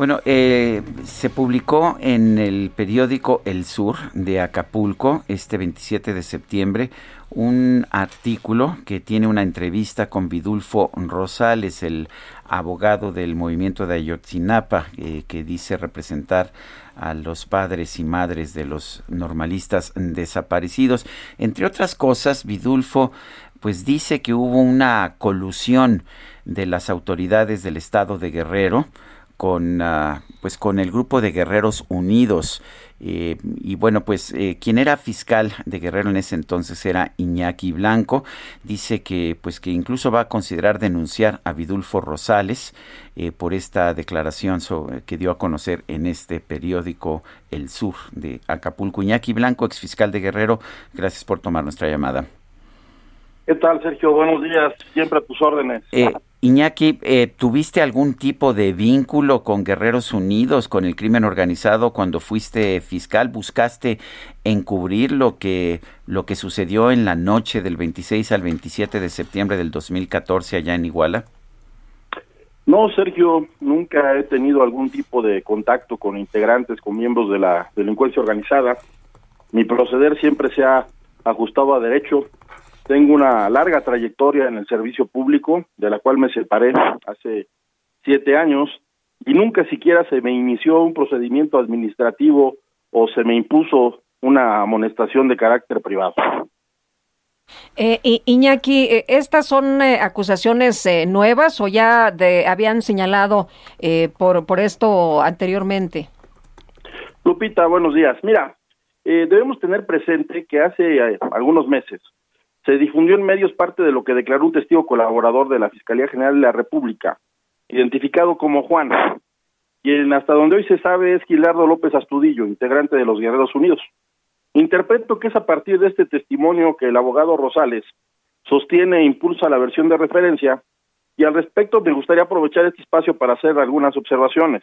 Bueno, eh, se publicó en el periódico El Sur de Acapulco este 27 de septiembre un artículo que tiene una entrevista con Vidulfo Rosales, el abogado del movimiento de Ayotzinapa, eh, que dice representar a los padres y madres de los normalistas desaparecidos. Entre otras cosas, Vidulfo pues dice que hubo una colusión de las autoridades del estado de Guerrero con, uh, pues con el grupo de Guerreros Unidos. Eh, y bueno, pues eh, quien era fiscal de Guerrero en ese entonces era Iñaki Blanco. Dice que pues que incluso va a considerar denunciar a Vidulfo Rosales eh, por esta declaración que dio a conocer en este periódico El Sur de Acapulco. Iñaki Blanco, ex fiscal de Guerrero, gracias por tomar nuestra llamada. ¿Qué tal, Sergio? Buenos días, siempre a tus órdenes. Eh, Iñaki, eh, ¿tuviste algún tipo de vínculo con Guerreros Unidos, con el crimen organizado cuando fuiste fiscal? ¿Buscaste encubrir lo que, lo que sucedió en la noche del 26 al 27 de septiembre del 2014 allá en Iguala? No, Sergio, nunca he tenido algún tipo de contacto con integrantes, con miembros de la delincuencia organizada. Mi proceder siempre se ha ajustado a derecho tengo una larga trayectoria en el servicio público, de la cual me separé hace siete años, y nunca siquiera se me inició un procedimiento administrativo o se me impuso una amonestación de carácter privado. Eh, Iñaki, eh, ¿estas son eh, acusaciones eh, nuevas o ya de, habían señalado por, por esto anteriormente? Lupita, buenos días. Mira, debemos tener presente que hace algunos meses se difundió en medios parte de lo que declaró un testigo colaborador de la Fiscalía General de la República, identificado como Juan, quien hasta donde hoy se sabe es Gilardo López Astudillo, integrante de los Guerreros Unidos. Interpreto que es a partir de este testimonio que el abogado Rosales sostiene e impulsa la versión de referencia y al respecto me gustaría aprovechar este espacio para hacer algunas observaciones.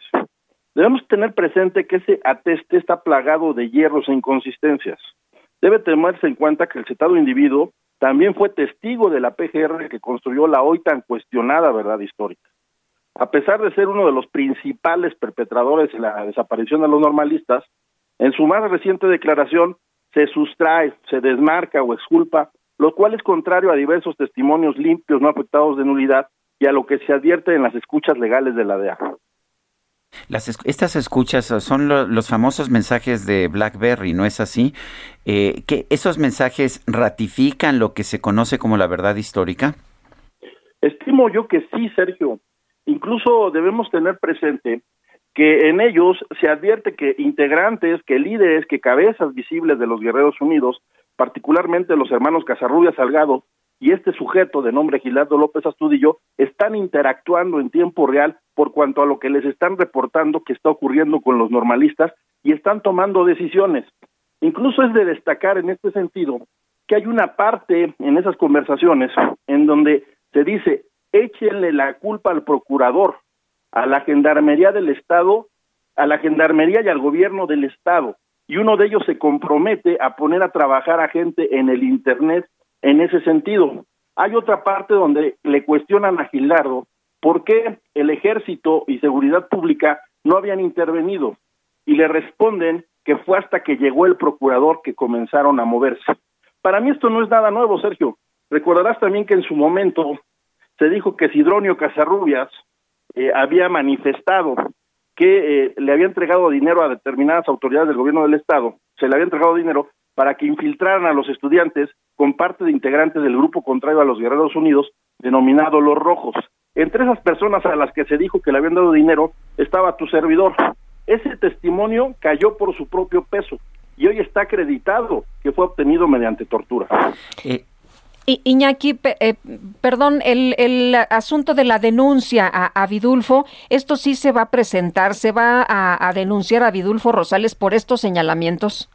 Debemos tener presente que ese ateste está plagado de hierros e inconsistencias. Debe tenerse en cuenta que el citado individuo también fue testigo de la PGR que construyó la hoy tan cuestionada verdad histórica. A pesar de ser uno de los principales perpetradores de la desaparición de los normalistas, en su más reciente declaración se sustrae, se desmarca o exculpa, lo cual es contrario a diversos testimonios limpios no afectados de nulidad y a lo que se advierte en las escuchas legales de la DEA. Las, estas escuchas son los famosos mensajes de BlackBerry, ¿no es así? Eh, ¿Que esos mensajes ratifican lo que se conoce como la verdad histórica? Estimo yo que sí, Sergio. Incluso debemos tener presente que en ellos se advierte que integrantes, que líderes, que cabezas visibles de los Guerreros Unidos, particularmente los hermanos Casarrubia Salgado, y este sujeto de nombre Gilardo López Astudillo están interactuando en tiempo real por cuanto a lo que les están reportando que está ocurriendo con los normalistas y están tomando decisiones. Incluso es de destacar en este sentido que hay una parte en esas conversaciones en donde se dice échenle la culpa al procurador, a la gendarmería del Estado, a la gendarmería y al gobierno del Estado. Y uno de ellos se compromete a poner a trabajar a gente en el Internet en ese sentido. Hay otra parte donde le cuestionan a Gilardo por qué el ejército y seguridad pública no habían intervenido y le responden que fue hasta que llegó el procurador que comenzaron a moverse. Para mí esto no es nada nuevo, Sergio. Recordarás también que en su momento se dijo que Sidronio Casarrubias eh, había manifestado que eh, le había entregado dinero a determinadas autoridades del gobierno del Estado, se le había entregado dinero para que infiltraran a los estudiantes con parte de integrantes del grupo contrario a los Guerreros Unidos, denominado Los Rojos. Entre esas personas a las que se dijo que le habían dado dinero estaba tu servidor. Ese testimonio cayó por su propio peso y hoy está acreditado que fue obtenido mediante tortura. Eh, Iñaki, eh, perdón, el, el, asunto de la denuncia a, Vidulfo, ¿esto sí se va a presentar? ¿Se va a, denunciar a Vidulfo Rosales por estos señalamientos?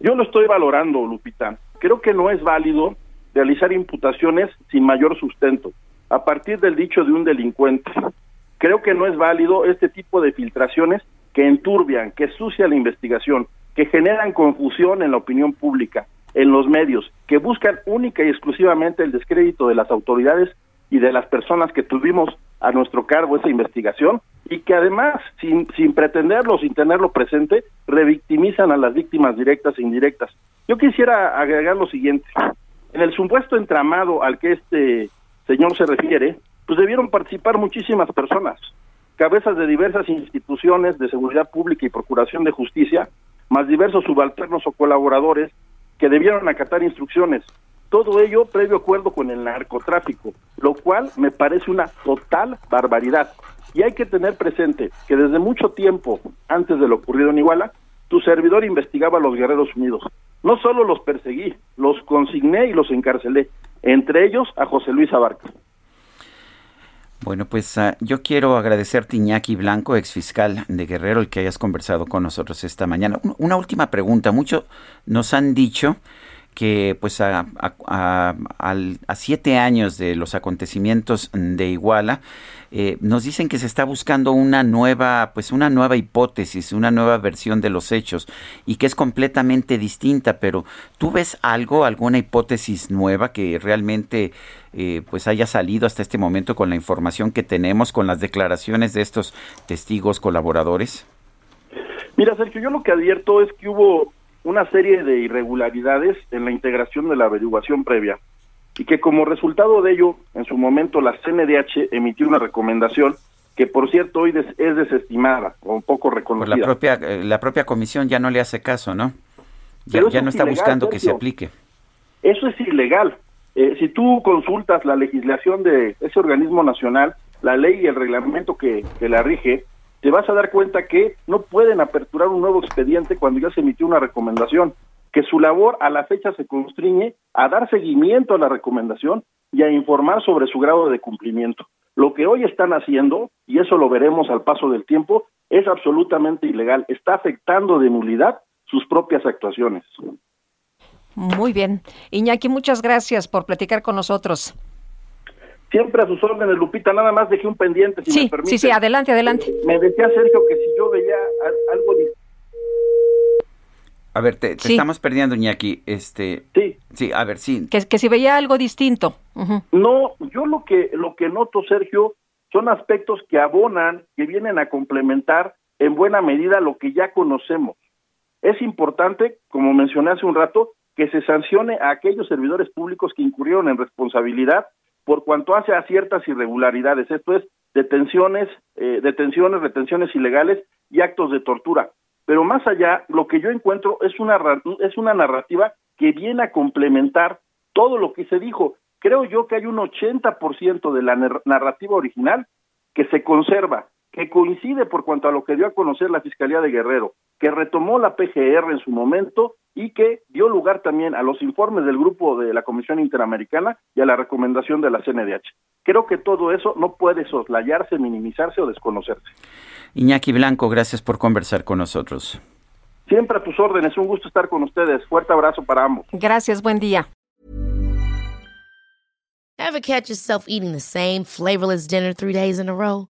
Yo lo estoy valorando, Lupita. Creo que no es válido realizar imputaciones sin mayor sustento, a partir del dicho de un delincuente. Creo que no es válido este tipo de filtraciones que enturbian, que sucian la investigación, que generan confusión en la opinión pública, en los medios, que buscan única y exclusivamente el descrédito de las autoridades y de las personas que tuvimos a nuestro cargo esa investigación y que además, sin, sin pretenderlo, sin tenerlo presente, revictimizan a las víctimas directas e indirectas. Yo quisiera agregar lo siguiente. En el supuesto entramado al que este señor se refiere, pues debieron participar muchísimas personas, cabezas de diversas instituciones de seguridad pública y procuración de justicia, más diversos subalternos o colaboradores que debieron acatar instrucciones. Todo ello previo acuerdo con el narcotráfico, lo cual me parece una total barbaridad. Y hay que tener presente que desde mucho tiempo antes de lo ocurrido en Iguala, tu servidor investigaba a los Guerreros Unidos. No solo los perseguí, los consigné y los encarcelé, entre ellos a José Luis Abarca. Bueno, pues ah, yo quiero agradecerte, Iñaki Blanco, exfiscal de Guerrero, el que hayas conversado con nosotros esta mañana. Una última pregunta. Muchos nos han dicho que pues a, a, siete años de los acontecimientos de Iguala, eh, nos dicen que se está buscando una nueva, pues una nueva hipótesis, una nueva versión de los hechos y que es completamente distinta, pero ¿tú ves algo, alguna hipótesis nueva que realmente eh, pues haya salido hasta este momento con la información que tenemos, con las declaraciones de estos testigos colaboradores? Mira, Sergio, yo lo que advierto es que hubo una serie de irregularidades en la integración de la averiguación previa y que como resultado de ello, en su momento la CNDH emitió una recomendación que por cierto hoy es desestimada o un poco reconocida. la propia eh, la propia comisión ya no le hace caso, ¿no? Ya, ya no está buscando que se aplique. Eso es ilegal. Eh, si tú consultas la legislación de ese organismo nacional, la ley y el reglamento que, que la rige, te vas a dar cuenta que no pueden aperturar un nuevo expediente cuando ya se emitió una recomendación, que su labor a la fecha se constriñe a dar seguimiento a la recomendación y a informar sobre su grado de cumplimiento. Lo que hoy están haciendo, y eso lo veremos al paso del tiempo, es absolutamente ilegal, está afectando de nulidad sus propias actuaciones. Muy bien. Iñaki, muchas gracias por platicar con nosotros. Siempre a sus órdenes, Lupita, nada más dejé un pendiente, si sí, me permite. Sí, sí, adelante, adelante. Me decía Sergio que si yo veía algo a ver, te, estamos perdiendo, Iñaki. Este, sí. Sí, a ver, sí. Que, que si veía algo distinto. No, yo lo que, lo que noto, Sergio, son aspectos que abonan, que vienen a complementar en buena medida lo que ya conocemos. Es importante, como mencioné hace un rato, que se sancione a aquellos servidores públicos que incurrieron en responsabilidad por cuanto hace a ciertas irregularidades, esto es, detenciones, eh, detenciones, retenciones ilegales y actos de tortura. Pero más allá, lo que yo encuentro es una, es una narrativa que viene a complementar todo lo que se dijo. Creo yo que hay un 80% de la narrativa original que se conserva, que coincide por cuanto a lo que dio a conocer la Fiscalía de Guerrero, que retomó la PGR en su momento y que dio lugar también a los informes del grupo de la Comisión Interamericana y a la recomendación de la CNDH. Creo que todo eso no puede soslayarse, minimizarse o desconocerse. Iñaki Blanco, gracias por conversar con nosotros. Siempre a tus órdenes, un gusto estar con ustedes. Fuerte abrazo para ambos. Gracias, buen día. Ever catch yourself eating the same flavorless dinner three days in a row?